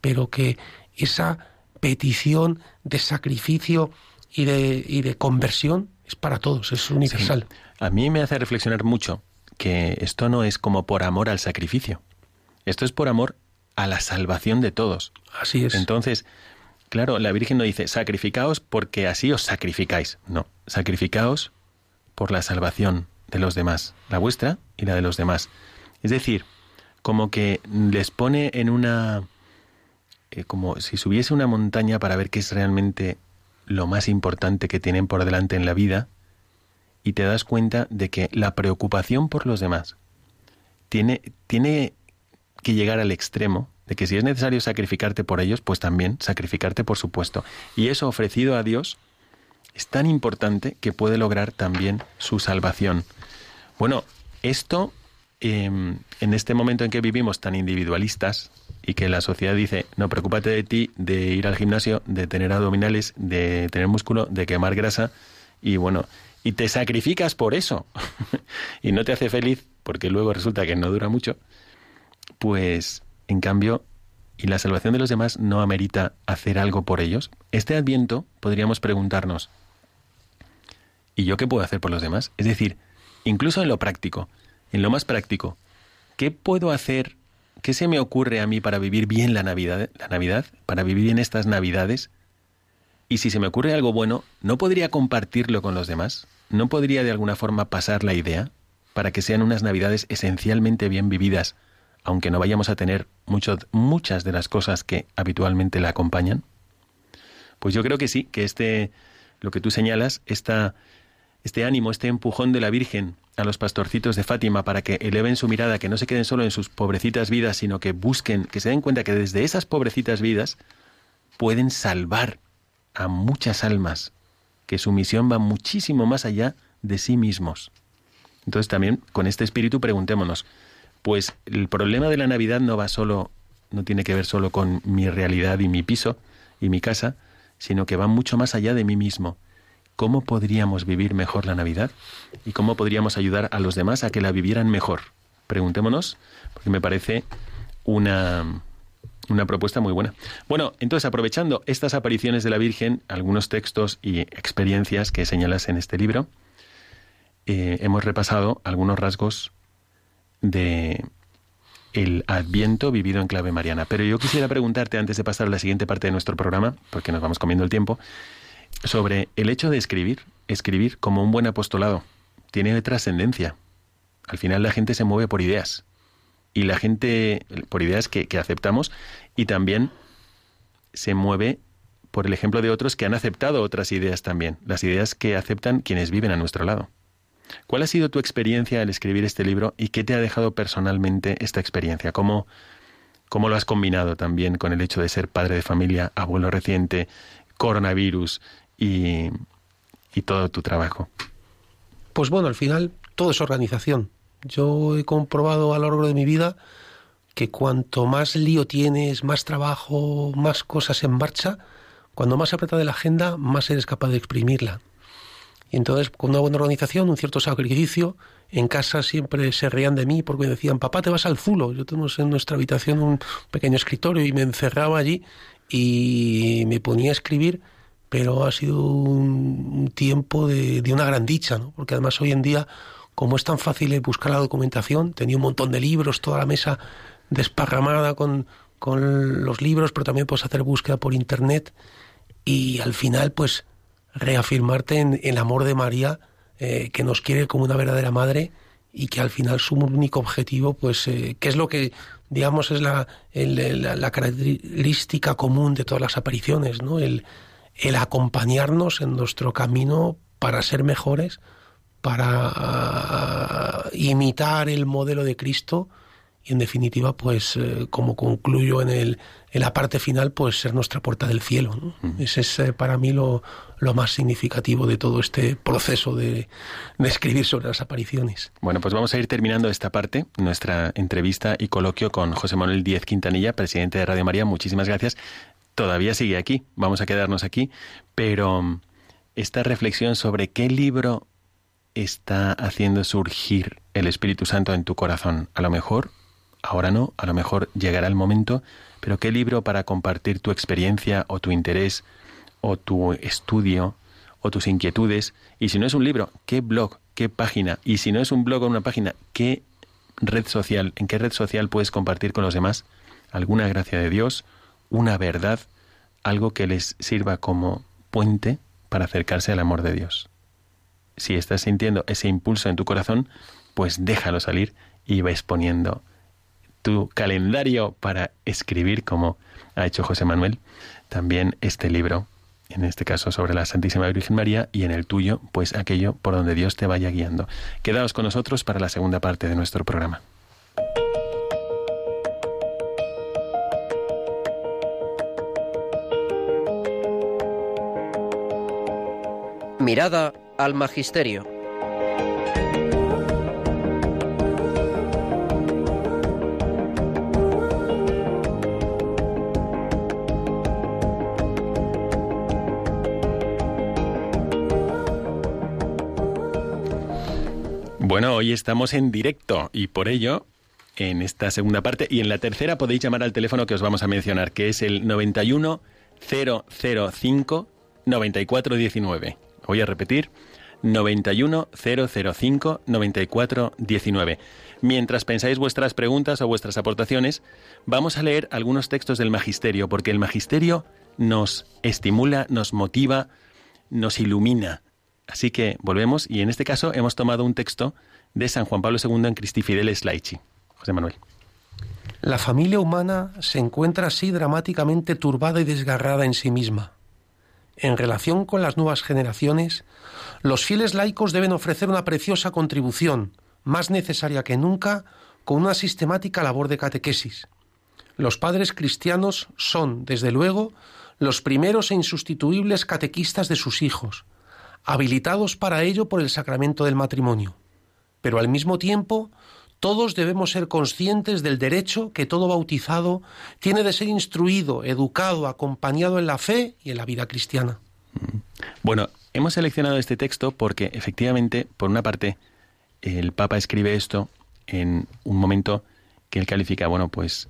pero que esa petición de sacrificio y de, y de conversión es para todos, es universal. A mí me hace reflexionar mucho que esto no es como por amor al sacrificio. Esto es por amor a la salvación de todos. Así es. Entonces, claro, la Virgen no dice sacrificaos porque así os sacrificáis. No, sacrificaos por la salvación de los demás, la vuestra y la de los demás. Es decir, como que les pone en una... Eh, como si subiese una montaña para ver qué es realmente lo más importante que tienen por delante en la vida y te das cuenta de que la preocupación por los demás tiene, tiene que llegar al extremo de que si es necesario sacrificarte por ellos, pues también sacrificarte por supuesto. Y eso ofrecido a Dios es tan importante que puede lograr también su salvación. Bueno, esto em, en este momento en que vivimos tan individualistas y que la sociedad dice, no, preocúpate de ti, de ir al gimnasio, de tener abdominales, de tener músculo, de quemar grasa, y bueno, y te sacrificas por eso, y no te hace feliz, porque luego resulta que no dura mucho, pues en cambio, y la salvación de los demás no amerita hacer algo por ellos, este adviento podríamos preguntarnos, ¿y yo qué puedo hacer por los demás? Es decir, incluso en lo práctico, en lo más práctico, ¿qué puedo hacer? ¿Qué se me ocurre a mí para vivir bien la Navidad, la Navidad, para vivir bien estas Navidades? Y si se me ocurre algo bueno, ¿no podría compartirlo con los demás? ¿No podría de alguna forma pasar la idea para que sean unas Navidades esencialmente bien vividas, aunque no vayamos a tener muchas de las cosas que habitualmente la acompañan? Pues yo creo que sí, que este, lo que tú señalas, esta, este ánimo, este empujón de la Virgen a los pastorcitos de Fátima para que eleven su mirada, que no se queden solo en sus pobrecitas vidas, sino que busquen, que se den cuenta que desde esas pobrecitas vidas pueden salvar a muchas almas, que su misión va muchísimo más allá de sí mismos. Entonces también con este espíritu preguntémonos, pues el problema de la Navidad no va solo, no tiene que ver solo con mi realidad y mi piso y mi casa, sino que va mucho más allá de mí mismo cómo podríamos vivir mejor la Navidad y cómo podríamos ayudar a los demás a que la vivieran mejor. Preguntémonos, porque me parece una, una propuesta muy buena. Bueno, entonces aprovechando estas apariciones de la Virgen, algunos textos y experiencias que señalas en este libro, eh, hemos repasado algunos rasgos de el Adviento vivido en clave mariana. Pero yo quisiera preguntarte antes de pasar a la siguiente parte de nuestro programa, porque nos vamos comiendo el tiempo, sobre el hecho de escribir, escribir como un buen apostolado, tiene trascendencia. Al final la gente se mueve por ideas. Y la gente, por ideas que, que aceptamos, y también se mueve por el ejemplo de otros que han aceptado otras ideas también, las ideas que aceptan quienes viven a nuestro lado. ¿Cuál ha sido tu experiencia al escribir este libro y qué te ha dejado personalmente esta experiencia? ¿Cómo, cómo lo has combinado también con el hecho de ser padre de familia, abuelo reciente, coronavirus y, todo tu trabajo? Pues bueno, al final todo es organización. Yo he comprobado a lo largo de mi vida que cuanto más lío tienes, más trabajo, más cosas en marcha, cuando más de la agenda, más eres capaz de exprimirla. Y entonces, con una buena organización, un cierto sacrificio, en casa siempre se reían de mí porque me decían, papá, te vas al zulo. Yo tengo en nuestra habitación un pequeño escritorio y me encerraba allí y me ponía a escribir pero ha sido un, tiempo de, una gran dicha, ¿no? porque además hoy en día, como es tan fácil buscar la documentación, tenía un montón de libros, toda la mesa desparramada con, con los libros, pero también puedes hacer búsqueda por internet y al final, pues, reafirmarte en el amor de María, eh, que nos quiere como una verdadera madre y que al final su único objetivo, pues, eh, que es lo que, digamos, es la, la, la, característica común de todas las apariciones, ¿no? El, el acompañarnos en nuestro camino para ser mejores, para ah, imitar el modelo de Cristo y en definitiva, pues eh, como concluyo en, el, en la parte final, pues ser nuestra puerta del cielo. Ese es eh, para mí lo, lo, más significativo de todo este proceso de, de, escribir sobre las apariciones. Bueno, pues vamos a ir terminando esta parte, nuestra entrevista y coloquio con José Manuel Díez Quintanilla, presidente de Radio María. Muchísimas gracias todavía sigue aquí, vamos a quedarnos aquí, pero esta reflexión sobre qué libro está haciendo surgir el Espíritu Santo en tu corazón? A lo mejor, ahora no, a lo mejor llegará el momento, pero ¿qué libro para compartir tu experiencia o tu interés o tu estudio o tus inquietudes? Y si no es un libro, ¿qué blog, qué página? Y si no es un blog o una página, ¿qué red social, en qué red social puedes compartir con los demás alguna gracia de Dios, una verdad, algo que les sirva como puente para acercarse al amor de Dios. Si estás sintiendo ese impulso en tu corazón, pues déjalo salir y ves poniendo tu calendario para escribir, como ha hecho José Manuel, también este libro, en este caso sobre la Santísima Virgen María, y en el tuyo, pues aquello por donde Dios te vaya guiando. Quedaos con nosotros para la segunda parte de nuestro programa. Mirada al Magisterio. Bueno, hoy estamos en directo y por ello, en esta segunda parte y en la tercera podéis llamar al teléfono que os vamos a mencionar, que es el 91 005 9419. Voy a repetir, 91 005 9419. Mientras pensáis vuestras preguntas o vuestras aportaciones, vamos a leer algunos textos del Magisterio, porque el Magisterio nos estimula, nos motiva, nos ilumina. Así que volvemos y en este caso hemos tomado un texto de San Juan Pablo II en Cristi Fideles Laici. José Manuel. La familia humana se encuentra así dramáticamente turbada y desgarrada en sí misma. En relación con las nuevas generaciones, los fieles laicos deben ofrecer una preciosa contribución, más necesaria que nunca, con una sistemática labor de catequesis. Los padres cristianos son, desde luego, los primeros e insustituibles catequistas de sus hijos, habilitados para ello por el sacramento del matrimonio. Pero al mismo tiempo, todos debemos ser conscientes del derecho que todo bautizado tiene de ser instruido, educado, acompañado en la fe y en la vida cristiana. Bueno, hemos seleccionado este texto porque efectivamente, por una parte, el Papa escribe esto en un momento que él califica, bueno, pues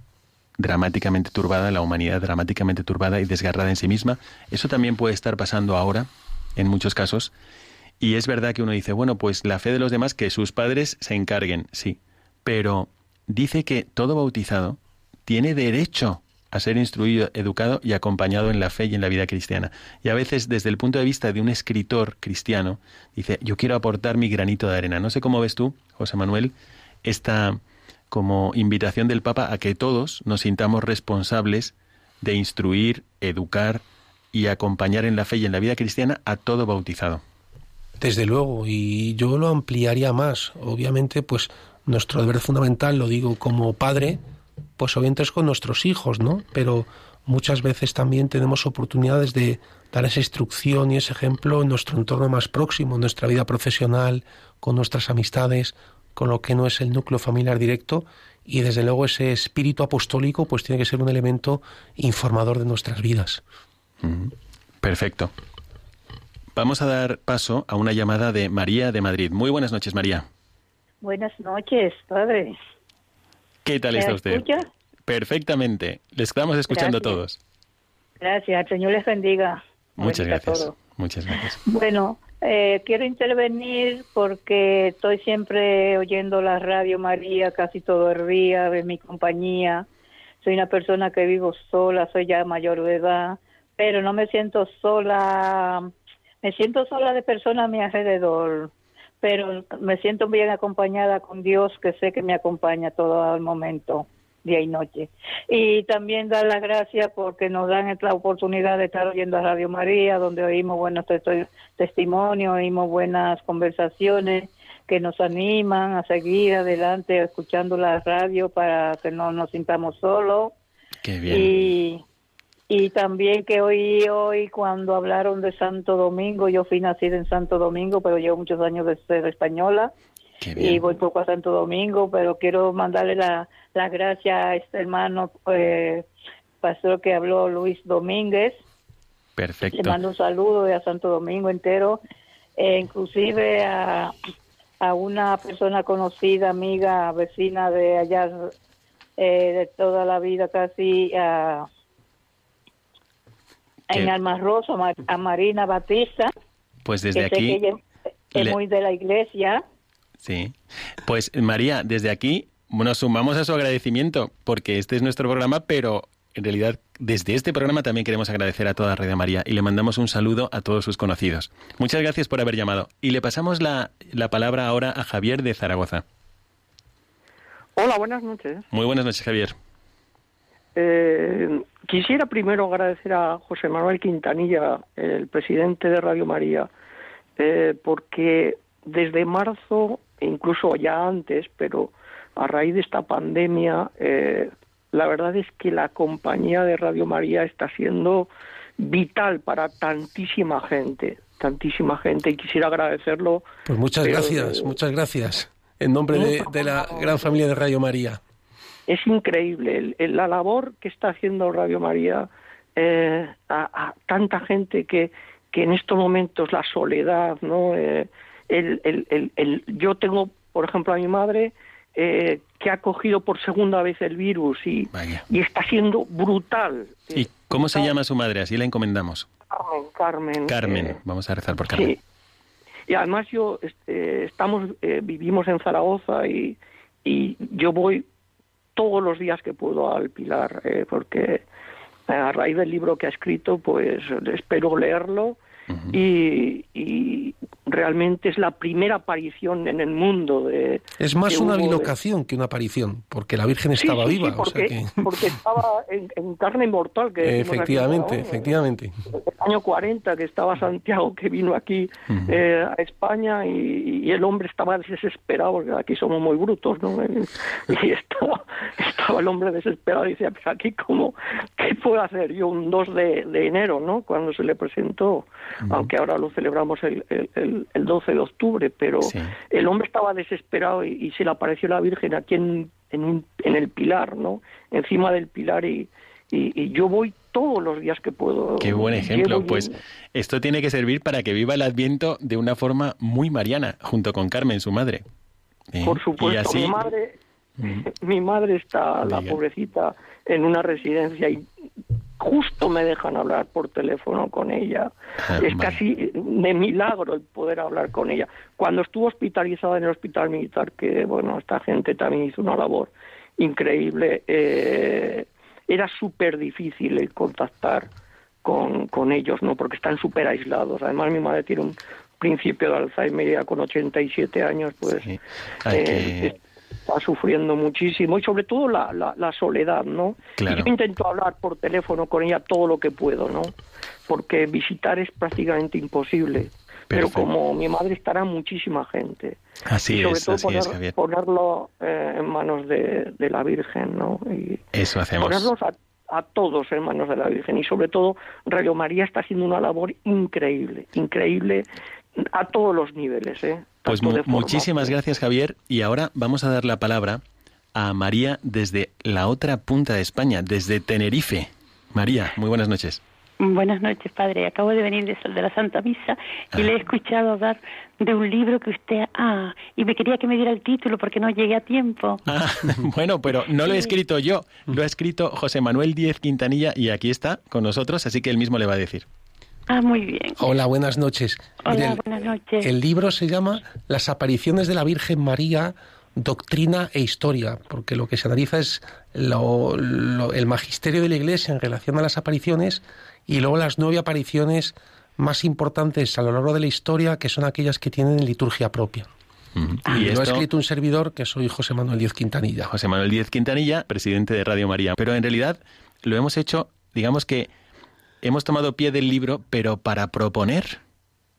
dramáticamente turbada, la humanidad dramáticamente turbada y desgarrada en sí misma. Eso también puede estar pasando ahora, en muchos casos. Y es verdad que uno dice, bueno, pues la fe de los demás, que sus padres se encarguen, sí pero dice que todo bautizado tiene derecho a ser instruido, educado y acompañado en la fe y en la vida cristiana. Y a veces, desde el punto de vista de un escritor cristiano, dice, yo quiero aportar mi granito de arena. No sé cómo ves tú, José Manuel, esta como invitación del Papa a que todos nos sintamos responsables de instruir, educar y acompañar en la fe y en la vida cristiana a todo bautizado. Desde luego, y yo lo ampliaría más. Obviamente, pues nuestro deber fundamental, lo digo como padre, pues obviamente es con nuestros hijos, ¿no? Pero muchas veces también tenemos oportunidades de dar esa instrucción y ese ejemplo en nuestro entorno más próximo, en nuestra vida profesional, con nuestras amistades, con lo que no es el núcleo familiar directo y desde luego ese espíritu apostólico pues tiene que ser un elemento informador de nuestras vidas. Perfecto. Vamos a dar paso a una llamada de María de Madrid. Muy buenas noches, María. Buenas noches, padre. ¿Qué tal está usted? Escucha? Perfectamente. Les estamos escuchando Gracias. todos. Gracias, el Señor les bendiga. Muchas Bendiga gracias. Muchas gracias. Bueno, eh, quiero intervenir porque estoy siempre oyendo la radio María casi todo el día, de mi compañía. Soy una persona que vivo sola, soy ya mayor de edad, pero no me siento sola, me siento sola de personas a mi alrededor, pero me siento bien acompañada con Dios, que sé que me acompaña todo el momento, día y noche. Y también dar las gracias porque nos dan esta oportunidad de estar oyendo a Radio María, donde oímos buenos te- testimonios, oímos buenas conversaciones que nos animan a seguir adelante escuchando la radio para que no nos sintamos solos. Qué bien. Y, y también que hoy, hoy cuando hablaron de Santo Domingo, yo fui nacida en Santo Domingo, pero llevo muchos años de ser española y voy poco a Santo Domingo, pero quiero mandarle la, la gracia a este hermano eh, pastor que habló, Luis Domínguez. Le Perfecto. mando un saludo a Santo Domingo entero eh, inclusive a, a una persona conocida, amiga, vecina de allá eh, de toda la vida casi a, en. Almarroso, a, Ma- a Marina Batista, Pues que desde sé que aquí, ella es, es le- muy de la iglesia. sí. Pues María, desde aquí nos sumamos a su agradecimiento, porque este es nuestro programa, pero en realidad desde este programa también queremos agradecer a toda Radio María y le mandamos un saludo a todos sus conocidos. Muchas gracias por haber llamado. Y le pasamos la, la palabra ahora a Javier de Zaragoza. Hola, buenas noches. Muy buenas noches, Javier. Eh, quisiera primero agradecer a José Manuel Quintanilla, el presidente de Radio María, eh, porque desde marzo, incluso ya antes, pero a raíz de esta pandemia, eh, la verdad es que la compañía de Radio María está siendo vital para tantísima gente, tantísima gente, y quisiera agradecerlo. Pues muchas pero, gracias, muchas gracias. En nombre de, de la gran familia de Radio María. Es increíble el- la labor que está haciendo Radio María eh, a, a tanta gente que, que en estos momentos la soledad, ¿no? Eh, el, el, el, el- yo tengo, por ejemplo, a mi madre eh, que ha cogido por segunda vez el virus y, Vaya. y está siendo brutal. ¿Y cómo se llama su madre? Así la encomendamos. Carmen, Carmen. Carmen. eh, Vamos a rezar por Carmen. Sí. Y además yo este, estamos eh, vivimos en Zaragoza y, y yo voy todos los días que puedo al Pilar eh, porque a raíz del libro que ha escrito pues espero leerlo y, y realmente es la primera aparición en el mundo de Es más una de- bilocación que una aparición, porque la Virgen Sí, estaba sí, sí, viva. o sea porque, que... porque estaba en, en carne mortal que aquí, efectivamente, ¿no? efectivamente. el año 40 que estaba Santiago que vino aquí eh, a España y, y el hombre estaba desesperado porque aquí somos muy brutos no y estaba, estaba el hombre desesperado y decía pues aquí cómo qué puedo hacer yo un 2 de, de enero no cuando se le presentó aunque ahora lo celebramos el, el, el- el 12 de octubre pero Sí. el hombre estaba desesperado y, y se le apareció la Virgen aquí en, en, un- en el pilar no encima del pilar y y, y yo voy todos los días que puedo. Qué buen ejemplo. Pues esto tiene que servir para que viva el Adviento de una forma muy mariana, junto con Carmen, su madre. ¿Eh? Por Y supuesto, así, mi madre, mi madre está, la pobrecita, en una residencia y justo me dejan hablar por teléfono con ella. Ah, es casi de milagro el poder hablar con ella. Cuando estuvo hospitalizada en el hospital militar, que bueno, esta gente también hizo una labor increíble, eh, era súper difícil el contactar con, con ellos, ¿no? Porque están súper aislados. Además, mi madre tiene un principio de Alzheimer ya con 87 años, pues Sí. Eh, está sufriendo muchísimo y sobre todo la, la, la soledad, ¿no? Claro. Y yo intento hablar por teléfono con ella todo lo que puedo, ¿no? Porque visitar es prácticamente imposible. Pero como mi madre estará muchísima gente. Así y sobre es, todo así poner- es, Javier. ponerlo eh, en manos de, de la Virgen, ¿no? Y Eso hacemos. ponerlos a, a todos en manos de la Virgen. Y sobre todo, Radio María está haciendo una labor increíble, increíble a todos los niveles, ¿eh? Pues mu- muchísimas gracias, Javier. Y ahora vamos a dar la palabra a María desde la otra punta de España, desde Tenerife. María, muy buenas noches. Buenas noches, padre. Acabo de venir de, de la Santa Misa y le he escuchado hablar de un libro que usted... Ah, y me quería que me diera el título porque no llegué a tiempo. Ah, bueno, pero no lo he escrito yo, lo ha escrito José Manuel Díez Quintanilla y aquí está con nosotros, así que él mismo le va a decir. Ah, muy bien. Hola, buenas noches. Hola, Mire, buenas noches. El libro se llama Las apariciones de la Virgen María, doctrina e historia, porque lo que se analiza es lo- lo- el magisterio de la Iglesia en relación a las apariciones y luego las nueve apariciones más importantes a lo largo de la historia, que son aquellas que tienen liturgia propia. Ujú. Y, Y lo ha escrito un servidor que soy José Manuel Díez Quintanilla. José Manuel Díez Quintanilla, presidente de Radio María. Pero en realidad lo hemos hecho, digamos que hemos tomado pie del libro, pero para proponer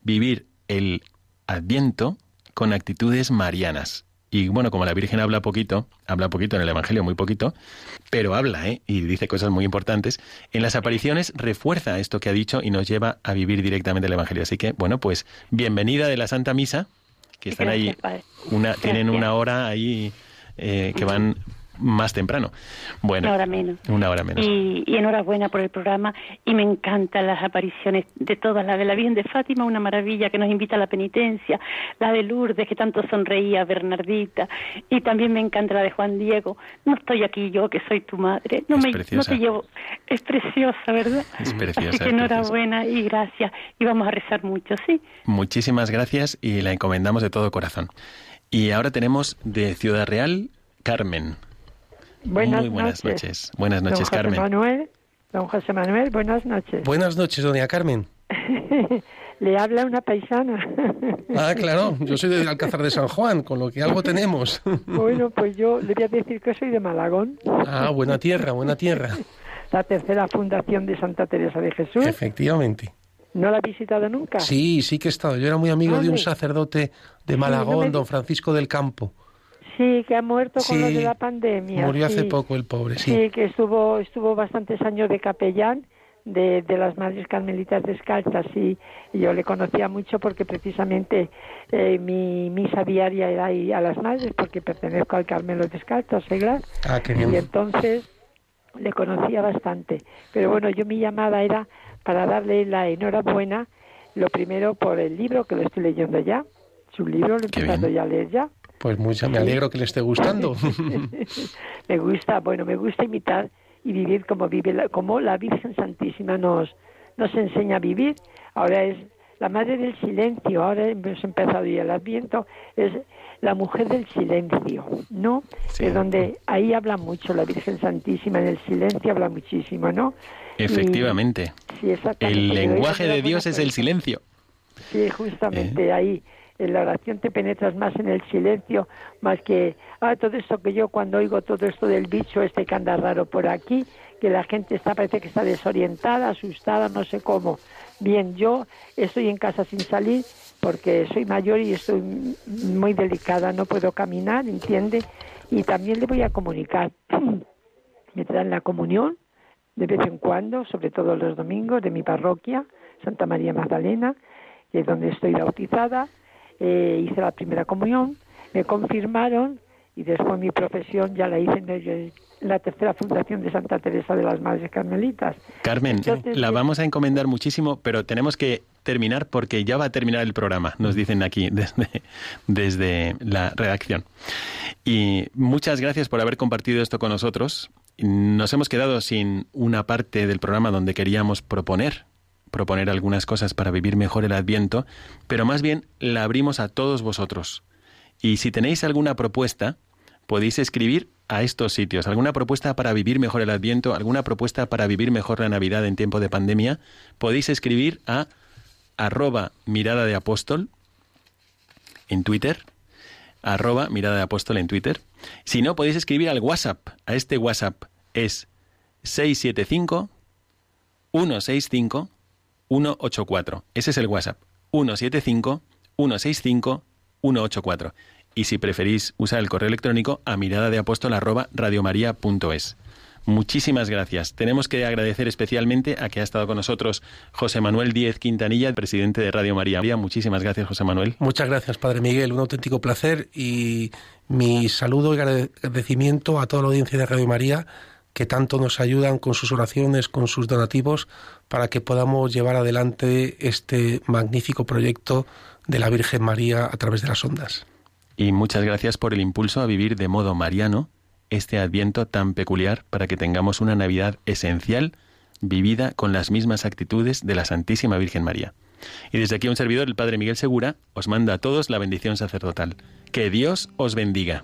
vivir el Adviento con actitudes marianas. Y bueno, como la Virgen habla poquito, habla poquito en el Evangelio, muy poquito, pero habla, ¿eh? Y dice cosas muy importantes. En las apariciones refuerza esto que ha dicho y nos lleva a vivir directamente el Evangelio. Así que, bueno, pues bienvenida de la Santa Misa, que están Gracias, ahí, una, tienen una hora ahí eh, que van más temprano. Bueno, una hora menos. Una hora menos. Y, enhorabuena por el programa y me encantan las apariciones de todas, la de la Virgen de Fátima, una maravilla que nos invita a la penitencia, la de Lourdes que tanto sonreía, Bernardita, y también me encanta la de Juan Diego. No estoy aquí yo que soy tu madre, no me no te llevo, es preciosa, ¿verdad? Es preciosa. Así que enhorabuena y gracias y vamos a rezar mucho, ¿sí? Muchísimas gracias y la encomendamos de todo corazón. Y ahora tenemos de Ciudad Real, Carmen. Buenas Muy buenas noches. Buenas noches, don Carmen. Manuel, don José Manuel, buenas noches. Buenas noches, doña Carmen. Le habla una paisana. ah, claro, yo soy de Alcázar de San Juan, con lo que algo tenemos. bueno, pues yo le voy a decir que soy de Malagón. ah, buena tierra, buena tierra. La tercera fundación de Santa Teresa de Jesús. Efectivamente. ¿No la ha visitado nunca? Sí, sí que he estado. Yo era muy amigo de un sacerdote de Malagón, don Francisco del Campo. Sí, que ha muerto con lo de la pandemia. Murió hace poco el pobre, sí. Sí, que estuvo, estuvo bastantes años de capellán de, de las Madres Carmelitas Descalzas y, yo le conocía mucho porque precisamente eh, mi misa diaria era ahí a las Madres porque pertenezco al Carmelo Descalzas, Seglar. Ah, qué bien. Y entonces le conocía bastante. Pero bueno, yo mi llamada era para darle la enhorabuena, lo primero por el libro que lo estoy leyendo ya, su libro lo he empezado ya a leer ya, pues mucho, me alegro que le esté gustando. me gusta, bueno, me gusta imitar y vivir como vive la, como la Virgen Santísima nos nos enseña a vivir. Ahora es la madre del silencio, ahora hemos empezado y el Adviento es la mujer del silencio, ¿no? Es donde ahí habla mucho la Virgen Santísima, en el silencio habla muchísimo, ¿no? Efectivamente. sí, exactamente. El lenguaje de Dios es el silencio. Sí, justamente ¿Eh? ahí en la oración te penetras más en el silencio, más que, ah, todo esto que yo cuando oigo todo esto del bicho este que anda raro por aquí, que la gente está, parece que está desorientada, asustada, no sé cómo. Bien, yo estoy en casa sin salir porque soy mayor y estoy muy delicada, no puedo caminar, ¿entiende? Y también le voy a comunicar. Me traen la comunión de vez en cuando, sobre todo los domingos, de mi parroquia, Santa María Magdalena, que es donde estoy bautizada eh, hice la primera comunión, me confirmaron y después mi profesión ya la hice en la tercera fundación de Santa Teresa de las Madres Carmelitas. Carmen, la vamos a encomendar muchísimo, pero tenemos que terminar porque ya va a terminar el programa, nos dicen aquí desde, desde la redacción. Y muchas gracias por haber compartido esto con nosotros. Nos hemos quedado sin una parte del programa donde queríamos proponer proponer algunas cosas para vivir mejor el Adviento, pero más bien la abrimos a todos vosotros. Y si tenéis alguna propuesta, podéis escribir a estos sitios. ¿Alguna propuesta para vivir mejor el Adviento? ¿Alguna propuesta para vivir mejor la Navidad en tiempo de pandemia? Podéis escribir a arroba mirada de apóstol en Twitter, arroba mirada de apóstol en Twitter. Si no, podéis escribir al WhatsApp. A este WhatsApp es 675 165 184. Ese es el WhatsApp. 175 165 184. Y si preferís usar el correo electrónico a mirada de apóstol arroba. Muchísimas gracias. Tenemos que agradecer especialmente a que ha estado con nosotros José Manuel Díez Quintanilla, presidente de Radio María. Muchísimas gracias, José Manuel. Muchas gracias, Padre Miguel. Un auténtico placer y mi saludo y agradecimiento a toda la audiencia de Radio María que tanto nos ayudan con sus oraciones, con sus donativos, para que podamos llevar adelante este magnífico proyecto de la Virgen María a través de las ondas. Y muchas gracias por el impulso a vivir de modo mariano este adviento tan peculiar para que tengamos una Navidad esencial vivida con las mismas actitudes de la Santísima Virgen María. Y desde aquí un servidor, el Padre Miguel Segura, os manda a todos la bendición sacerdotal. Que Dios os bendiga.